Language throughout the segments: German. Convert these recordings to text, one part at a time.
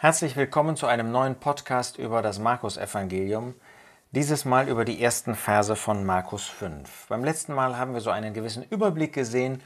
Herzlich willkommen zu einem neuen Podcast über das Markus-Evangelium. Dieses Mal über die ersten Verse von Markus 5. Beim letzten Mal haben wir so einen gewissen Überblick gesehen,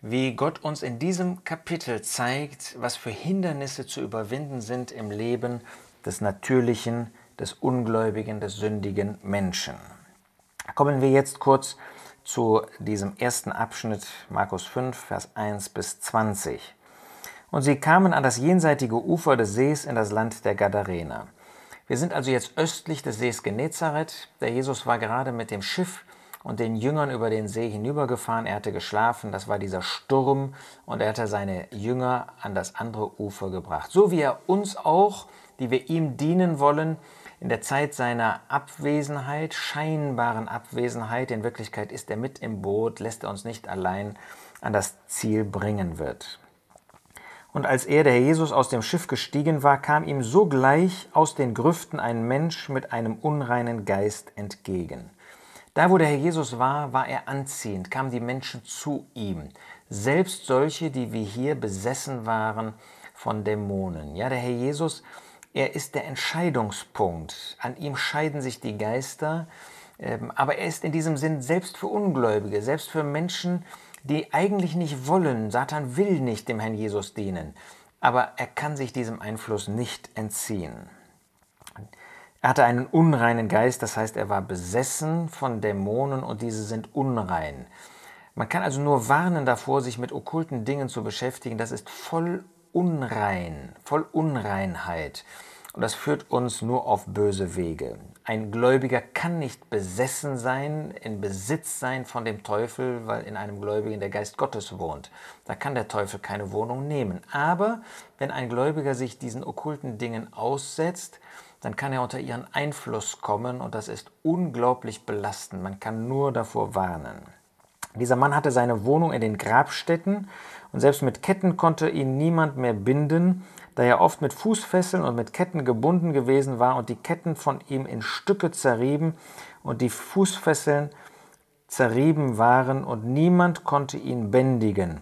wie Gott uns in diesem Kapitel zeigt, was für Hindernisse zu überwinden sind im Leben des natürlichen, des ungläubigen, des sündigen Menschen. Kommen wir jetzt kurz zu diesem ersten Abschnitt Markus 5, Vers 1 bis 20. Und sie kamen an das jenseitige Ufer des Sees in das Land der Gadarener. Wir sind also jetzt östlich des Sees Genezareth. Der Jesus war gerade mit dem Schiff und den Jüngern über den See hinübergefahren. Er hatte geschlafen, das war dieser Sturm, und er hatte seine Jünger an das andere Ufer gebracht. So wie er uns auch, die wir ihm dienen wollen, in der Zeit seiner Abwesenheit, scheinbaren Abwesenheit, in Wirklichkeit ist er mit im Boot, lässt er uns nicht allein an das Ziel bringen wird. Und als er, der Herr Jesus, aus dem Schiff gestiegen war, kam ihm sogleich aus den Grüften ein Mensch mit einem unreinen Geist entgegen. Da, wo der Herr Jesus war, war er anziehend, kamen die Menschen zu ihm, selbst solche, die wie hier besessen waren von Dämonen. Ja, der Herr Jesus, er ist der Entscheidungspunkt. An ihm scheiden sich die Geister, ähm, aber er ist in diesem Sinn selbst für Ungläubige, selbst für Menschen, die eigentlich nicht wollen. Satan will nicht dem Herrn Jesus dienen, aber er kann sich diesem Einfluss nicht entziehen. Er hatte einen unreinen Geist, das heißt, er war besessen von Dämonen und diese sind unrein. Man kann also nur warnen davor, sich mit okkulten Dingen zu beschäftigen. Das ist voll unrein, voll Unreinheit. Und das führt uns nur auf böse Wege. Ein Gläubiger kann nicht besessen sein, in Besitz sein von dem Teufel, weil in einem Gläubigen der Geist Gottes wohnt. Da kann der Teufel keine Wohnung nehmen. Aber wenn ein Gläubiger sich diesen okkulten Dingen aussetzt, dann kann er unter ihren Einfluss kommen und das ist unglaublich belastend. Man kann nur davor warnen. Dieser Mann hatte seine Wohnung in den Grabstätten und selbst mit Ketten konnte ihn niemand mehr binden, da er oft mit Fußfesseln und mit Ketten gebunden gewesen war und die Ketten von ihm in Stücke zerrieben und die Fußfesseln zerrieben waren und niemand konnte ihn bändigen.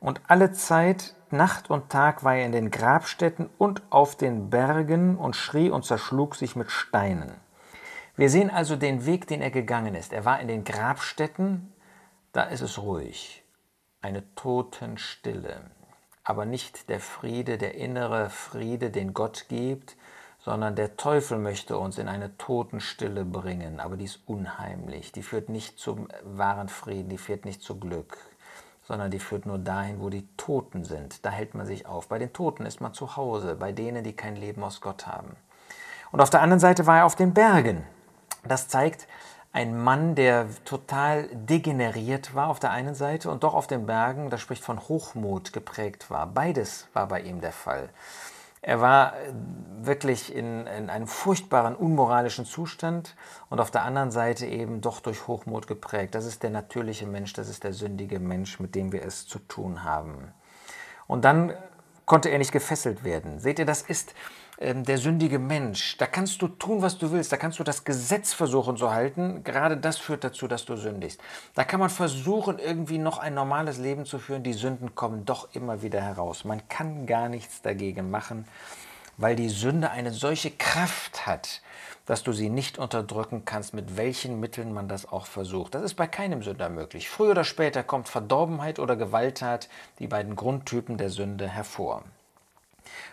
Und alle Zeit, Nacht und Tag war er in den Grabstätten und auf den Bergen und schrie und zerschlug sich mit Steinen. Wir sehen also den Weg, den er gegangen ist. Er war in den Grabstätten, da ist es ruhig, eine Totenstille aber nicht der Friede, der innere Friede, den Gott gibt, sondern der Teufel möchte uns in eine Totenstille bringen, aber die ist unheimlich, die führt nicht zum wahren Frieden, die führt nicht zu Glück, sondern die führt nur dahin, wo die Toten sind. Da hält man sich auf. Bei den Toten ist man zu Hause, bei denen, die kein Leben aus Gott haben. Und auf der anderen Seite war er auf den Bergen. Das zeigt, ein Mann, der total degeneriert war auf der einen Seite und doch auf den Bergen, das spricht von Hochmut geprägt war. Beides war bei ihm der Fall. Er war äh, wirklich in, in, einem furchtbaren, unmoralischen Zustand und auf der anderen Seite eben doch durch Hochmut geprägt. Das ist der natürliche Mensch, das ist der sündige Mensch, mit dem wir es zu tun haben. Und dann konnte er nicht gefesselt werden. Seht ihr, das ist der sündige Mensch. Da kannst du tun, was du willst. Da kannst du das Gesetz versuchen zu halten. Gerade das führt dazu, dass du sündigst. Da kann man versuchen, irgendwie noch ein normales Leben zu führen. Die Sünden kommen doch immer wieder heraus. Man kann gar nichts dagegen machen, weil die Sünde eine solche Kraft hat, dass du sie nicht unterdrücken kannst, mit welchen Mitteln man das auch versucht. Das ist bei keinem Sünder möglich. Früher oder später kommt Verdorbenheit oder Gewalttat, die beiden Grundtypen der Sünde, hervor.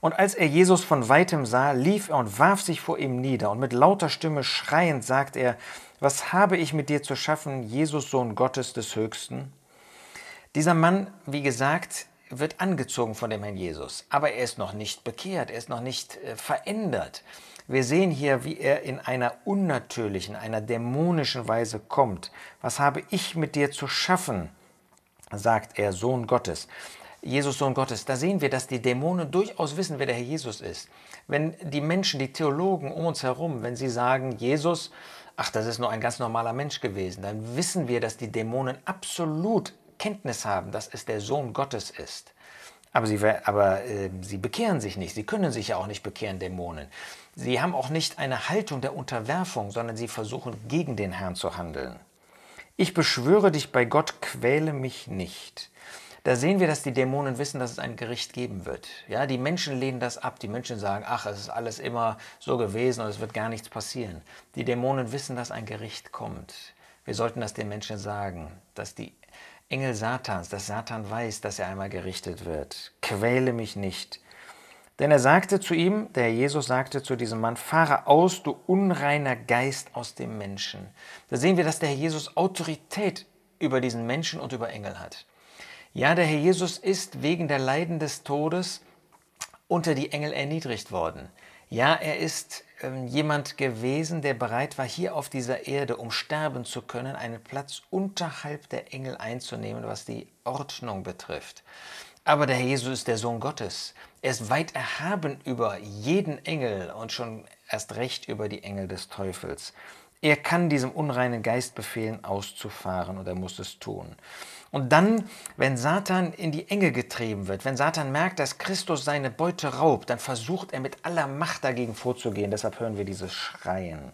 Und als er Jesus von weitem sah, lief er und warf sich vor ihm nieder, und mit lauter Stimme schreiend sagt er, Was habe ich mit dir zu schaffen, Jesus, Sohn Gottes des Höchsten? Dieser Mann, wie gesagt, wird angezogen von dem Herrn Jesus, aber er ist noch nicht bekehrt, er ist noch nicht äh, verändert. Wir sehen hier, wie er in einer unnatürlichen, einer dämonischen Weise kommt. Was habe ich mit dir zu schaffen? sagt er, Sohn Gottes. Jesus Sohn Gottes, da sehen wir, dass die Dämonen durchaus wissen, wer der Herr Jesus ist. Wenn die Menschen, die Theologen um uns herum, wenn sie sagen, Jesus, ach, das ist nur ein ganz normaler Mensch gewesen, dann wissen wir, dass die Dämonen absolut Kenntnis haben, dass es der Sohn Gottes ist. Aber, sie, aber äh, sie bekehren sich nicht, sie können sich ja auch nicht bekehren, Dämonen. Sie haben auch nicht eine Haltung der Unterwerfung, sondern sie versuchen gegen den Herrn zu handeln. Ich beschwöre dich bei Gott, quäle mich nicht. Da sehen wir, dass die Dämonen wissen, dass es ein Gericht geben wird. Ja, die Menschen lehnen das ab. Die Menschen sagen, ach, es ist alles immer so gewesen und es wird gar nichts passieren. Die Dämonen wissen, dass ein Gericht kommt. Wir sollten das den Menschen sagen, dass die Engel Satans, dass Satan weiß, dass er einmal gerichtet wird. Quäle mich nicht. Denn er sagte zu ihm, der Jesus sagte zu diesem Mann, fahre aus, du unreiner Geist aus dem Menschen. Da sehen wir, dass der Herr Jesus Autorität über diesen Menschen und über Engel hat. Ja, der Herr Jesus ist wegen der Leiden des Todes unter die Engel erniedrigt worden. Ja, er ist ähm, jemand gewesen, der bereit war, hier auf dieser Erde, um sterben zu können, einen Platz unterhalb der Engel einzunehmen, was die Ordnung betrifft. Aber der Herr Jesus ist der Sohn Gottes. Er ist weit erhaben über jeden Engel und schon erst recht über die Engel des Teufels. Er kann diesem unreinen Geist befehlen, auszufahren und er muss es tun. Und dann, wenn Satan in die Enge getrieben wird, wenn Satan merkt, dass Christus seine Beute raubt, dann versucht er mit aller Macht dagegen vorzugehen. Deshalb hören wir dieses Schreien.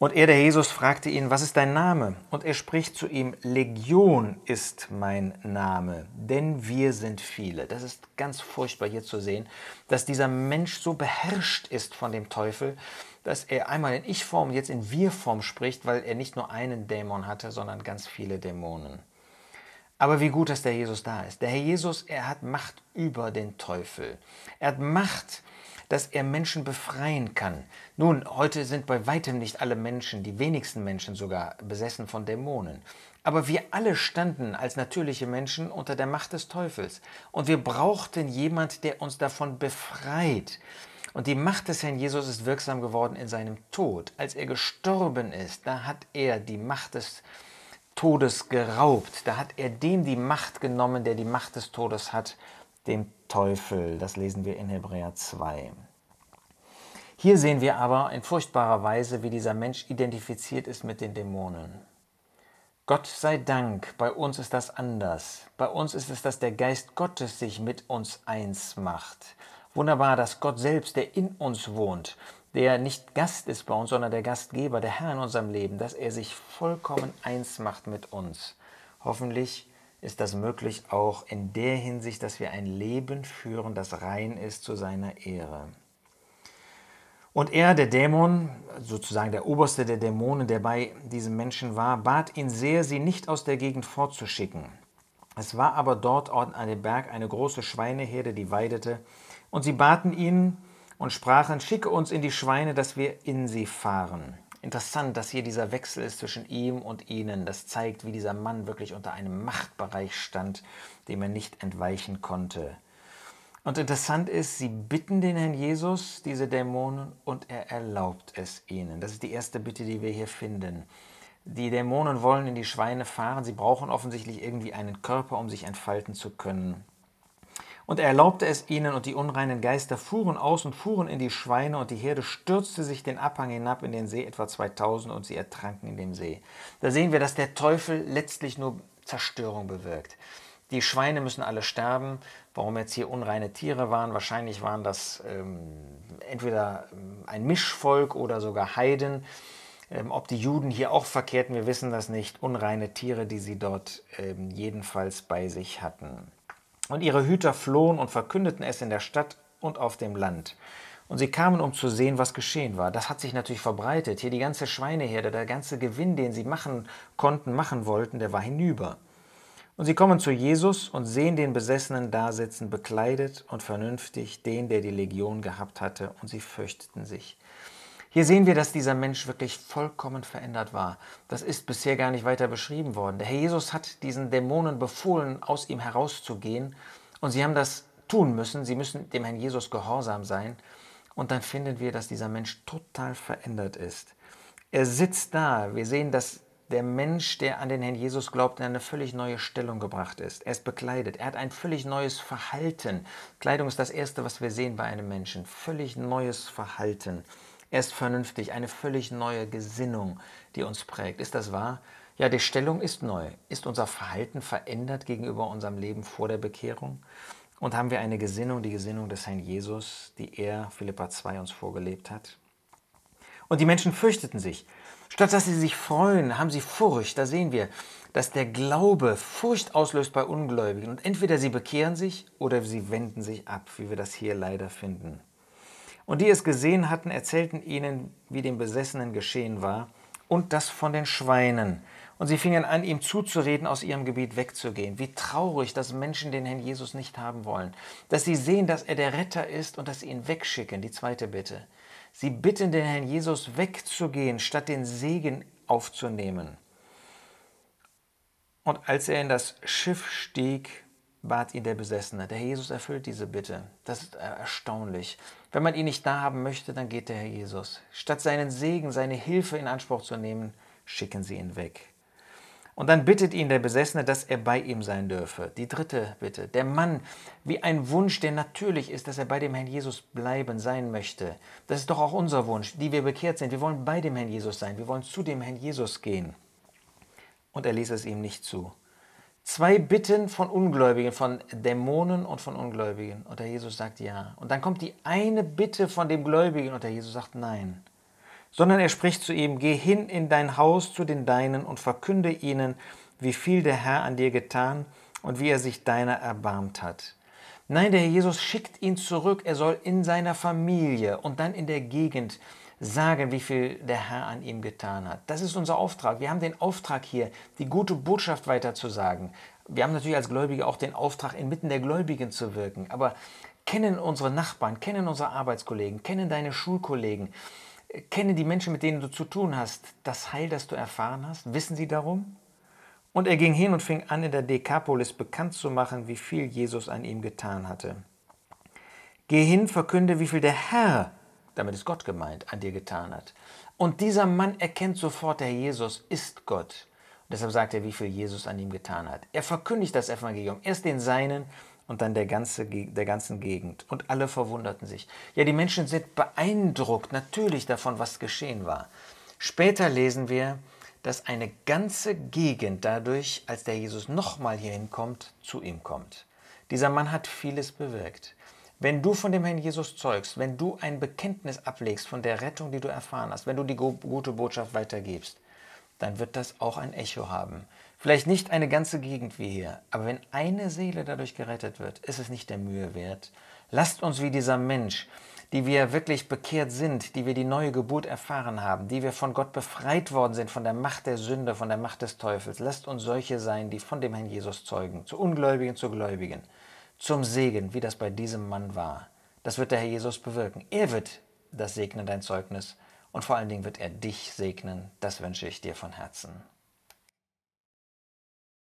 Und er, der Jesus, fragte ihn, was ist dein Name? Und er spricht zu ihm, Legion ist mein Name, denn wir sind viele. Das ist ganz furchtbar hier zu sehen, dass dieser Mensch so beherrscht ist von dem Teufel, dass er einmal in Ich-Form, jetzt in Wir-Form spricht, weil er nicht nur einen Dämon hatte, sondern ganz viele Dämonen. Aber wie gut, dass der Jesus da ist. Der Herr Jesus, er hat Macht über den Teufel. Er hat Macht, dass er Menschen befreien kann. Nun, heute sind bei weitem nicht alle Menschen, die wenigsten Menschen sogar, besessen von Dämonen. Aber wir alle standen als natürliche Menschen unter der Macht des Teufels. Und wir brauchten jemand, der uns davon befreit. Und die Macht des Herrn Jesus ist wirksam geworden in seinem Tod. Als er gestorben ist, da hat er die Macht des Todes geraubt. Da hat er dem die Macht genommen, der die Macht des Todes hat, dem Teufel. Das lesen wir in Hebräer 2. Hier sehen wir aber in furchtbarer Weise, wie dieser Mensch identifiziert ist mit den Dämonen. Gott sei Dank, bei uns ist das anders. Bei uns ist es, dass der Geist Gottes sich mit uns eins macht. Wunderbar, dass Gott selbst, der in uns wohnt, der nicht Gast ist bei uns, sondern der Gastgeber, der Herr in unserem Leben, dass er sich vollkommen eins macht mit uns. Hoffentlich ist das möglich auch in der Hinsicht, dass wir ein Leben führen, das rein ist zu seiner Ehre. Und er, der Dämon, sozusagen der oberste der Dämonen, der bei diesem Menschen war, bat ihn sehr, sie nicht aus der Gegend fortzuschicken. Es war aber dort an dem Berg eine große Schweineherde, die weidete, und sie baten ihn und sprachen, schicke uns in die Schweine, dass wir in sie fahren. Interessant, dass hier dieser Wechsel ist zwischen ihm und ihnen. Das zeigt, wie dieser Mann wirklich unter einem Machtbereich stand, dem er nicht entweichen konnte. Und interessant ist, sie bitten den Herrn Jesus, diese Dämonen, und er erlaubt es ihnen. Das ist die erste Bitte, die wir hier finden. Die Dämonen wollen in die Schweine fahren. Sie brauchen offensichtlich irgendwie einen Körper, um sich entfalten zu können. Und er erlaubte es ihnen, und die unreinen Geister fuhren aus und fuhren in die Schweine, und die Herde stürzte sich den Abhang hinab in den See, etwa 2000, und sie ertranken in dem See. Da sehen wir, dass der Teufel letztlich nur Zerstörung bewirkt. Die Schweine müssen alle sterben. Warum jetzt hier unreine Tiere waren, wahrscheinlich waren das ähm, entweder ähm, ein Mischvolk oder sogar Heiden. Ähm, ob die Juden hier auch verkehrten, wir wissen das nicht. Unreine Tiere, die sie dort ähm, jedenfalls bei sich hatten. Und ihre Hüter flohen und verkündeten es in der Stadt und auf dem Land. Und sie kamen, um zu sehen, was geschehen war. Das hat sich natürlich verbreitet. Hier die ganze Schweineherde, der ganze Gewinn, den sie machen konnten, machen wollten, der war hinüber. Und sie kommen zu Jesus und sehen den Besessenen dasitzen, bekleidet und vernünftig, den, der die Legion gehabt hatte, und sie fürchteten sich. Hier sehen wir, dass dieser Mensch wirklich vollkommen verändert war. Das ist bisher gar nicht weiter beschrieben worden. Der Herr Jesus hat diesen Dämonen befohlen, aus ihm herauszugehen. Und sie haben das tun müssen. Sie müssen dem Herrn Jesus gehorsam sein. Und dann finden wir, dass dieser Mensch total verändert ist. Er sitzt da. Wir sehen, dass der Mensch, der an den Herrn Jesus glaubt, in eine völlig neue Stellung gebracht ist. Er ist bekleidet. Er hat ein völlig neues Verhalten. Kleidung ist das Erste, was wir sehen bei einem Menschen. Völlig neues Verhalten. Er ist vernünftig, eine völlig neue Gesinnung, die uns prägt. Ist das wahr? Ja, die Stellung ist neu. Ist unser Verhalten verändert gegenüber unserem Leben vor der Bekehrung? Und haben wir eine Gesinnung, die Gesinnung des Herrn Jesus, die er, Philippa 2, uns vorgelebt hat? Und die Menschen fürchteten sich. Statt dass sie sich freuen, haben sie Furcht. Da sehen wir, dass der Glaube Furcht auslöst bei Ungläubigen. Und entweder sie bekehren sich oder sie wenden sich ab, wie wir das hier leider finden. Und die es gesehen hatten, erzählten ihnen, wie dem Besessenen geschehen war, und das von den Schweinen. Und sie fingen an, ihm zuzureden, aus ihrem Gebiet wegzugehen. Wie traurig, dass Menschen den Herrn Jesus nicht haben wollen. Dass sie sehen, dass er der Retter ist und dass sie ihn wegschicken. Die zweite Bitte. Sie bitten den Herrn Jesus wegzugehen, statt den Segen aufzunehmen. Und als er in das Schiff stieg, bat ihn der Besessene. Der Herr Jesus erfüllt diese Bitte. Das ist erstaunlich. Wenn man ihn nicht da haben möchte, dann geht der Herr Jesus. Statt seinen Segen, seine Hilfe in Anspruch zu nehmen, schicken sie ihn weg. Und dann bittet ihn der Besessene, dass er bei ihm sein dürfe. Die dritte Bitte. Der Mann, wie ein Wunsch, der natürlich ist, dass er bei dem Herrn Jesus bleiben, sein möchte. Das ist doch auch unser Wunsch, die wir bekehrt sind. Wir wollen bei dem Herrn Jesus sein. Wir wollen zu dem Herrn Jesus gehen. Und er ließ es ihm nicht zu. Zwei Bitten von Ungläubigen, von Dämonen und von Ungläubigen. Und der Jesus sagt ja. Und dann kommt die eine Bitte von dem Gläubigen und der Jesus sagt nein sondern er spricht zu ihm, Geh hin in dein Haus zu den Deinen und verkünde ihnen, wie viel der Herr an dir getan und wie er sich deiner erbarmt hat. Nein, der Jesus schickt ihn zurück, er soll in seiner Familie und dann in der Gegend sagen, wie viel der Herr an ihm getan hat. Das ist unser Auftrag. Wir haben den Auftrag hier, die gute Botschaft weiterzusagen. Wir haben natürlich als Gläubige auch den Auftrag, inmitten der Gläubigen zu wirken. Aber kennen unsere Nachbarn, kennen unsere Arbeitskollegen, kennen deine Schulkollegen, Kennen die Menschen, mit denen du zu tun hast, das Heil, das du erfahren hast? Wissen sie darum? Und er ging hin und fing an, in der Dekapolis bekannt zu machen, wie viel Jesus an ihm getan hatte. Geh hin, verkünde, wie viel der Herr, damit ist Gott gemeint, an dir getan hat. Und dieser Mann erkennt sofort, der Jesus ist Gott. Und deshalb sagt er, wie viel Jesus an ihm getan hat. Er verkündigt das Evangelium, erst den Seinen und dann der, ganze, der ganzen Gegend. Und alle verwunderten sich. Ja, die Menschen sind beeindruckt natürlich davon, was geschehen war. Später lesen wir, dass eine ganze Gegend dadurch, als der Jesus nochmal hier hinkommt, zu ihm kommt. Dieser Mann hat vieles bewirkt. Wenn du von dem Herrn Jesus zeugst, wenn du ein Bekenntnis ablegst von der Rettung, die du erfahren hast, wenn du die gute Botschaft weitergibst, dann wird das auch ein Echo haben. Vielleicht nicht eine ganze Gegend wie hier, aber wenn eine Seele dadurch gerettet wird, ist es nicht der Mühe wert. Lasst uns wie dieser Mensch, die wir wirklich bekehrt sind, die wir die neue Geburt erfahren haben, die wir von Gott befreit worden sind, von der Macht der Sünde, von der Macht des Teufels. Lasst uns solche sein, die von dem Herrn Jesus zeugen, zu Ungläubigen, zu Gläubigen, zum Segen, wie das bei diesem Mann war. Das wird der Herr Jesus bewirken. Er wird das segnen, dein Zeugnis, und vor allen Dingen wird er dich segnen. Das wünsche ich dir von Herzen.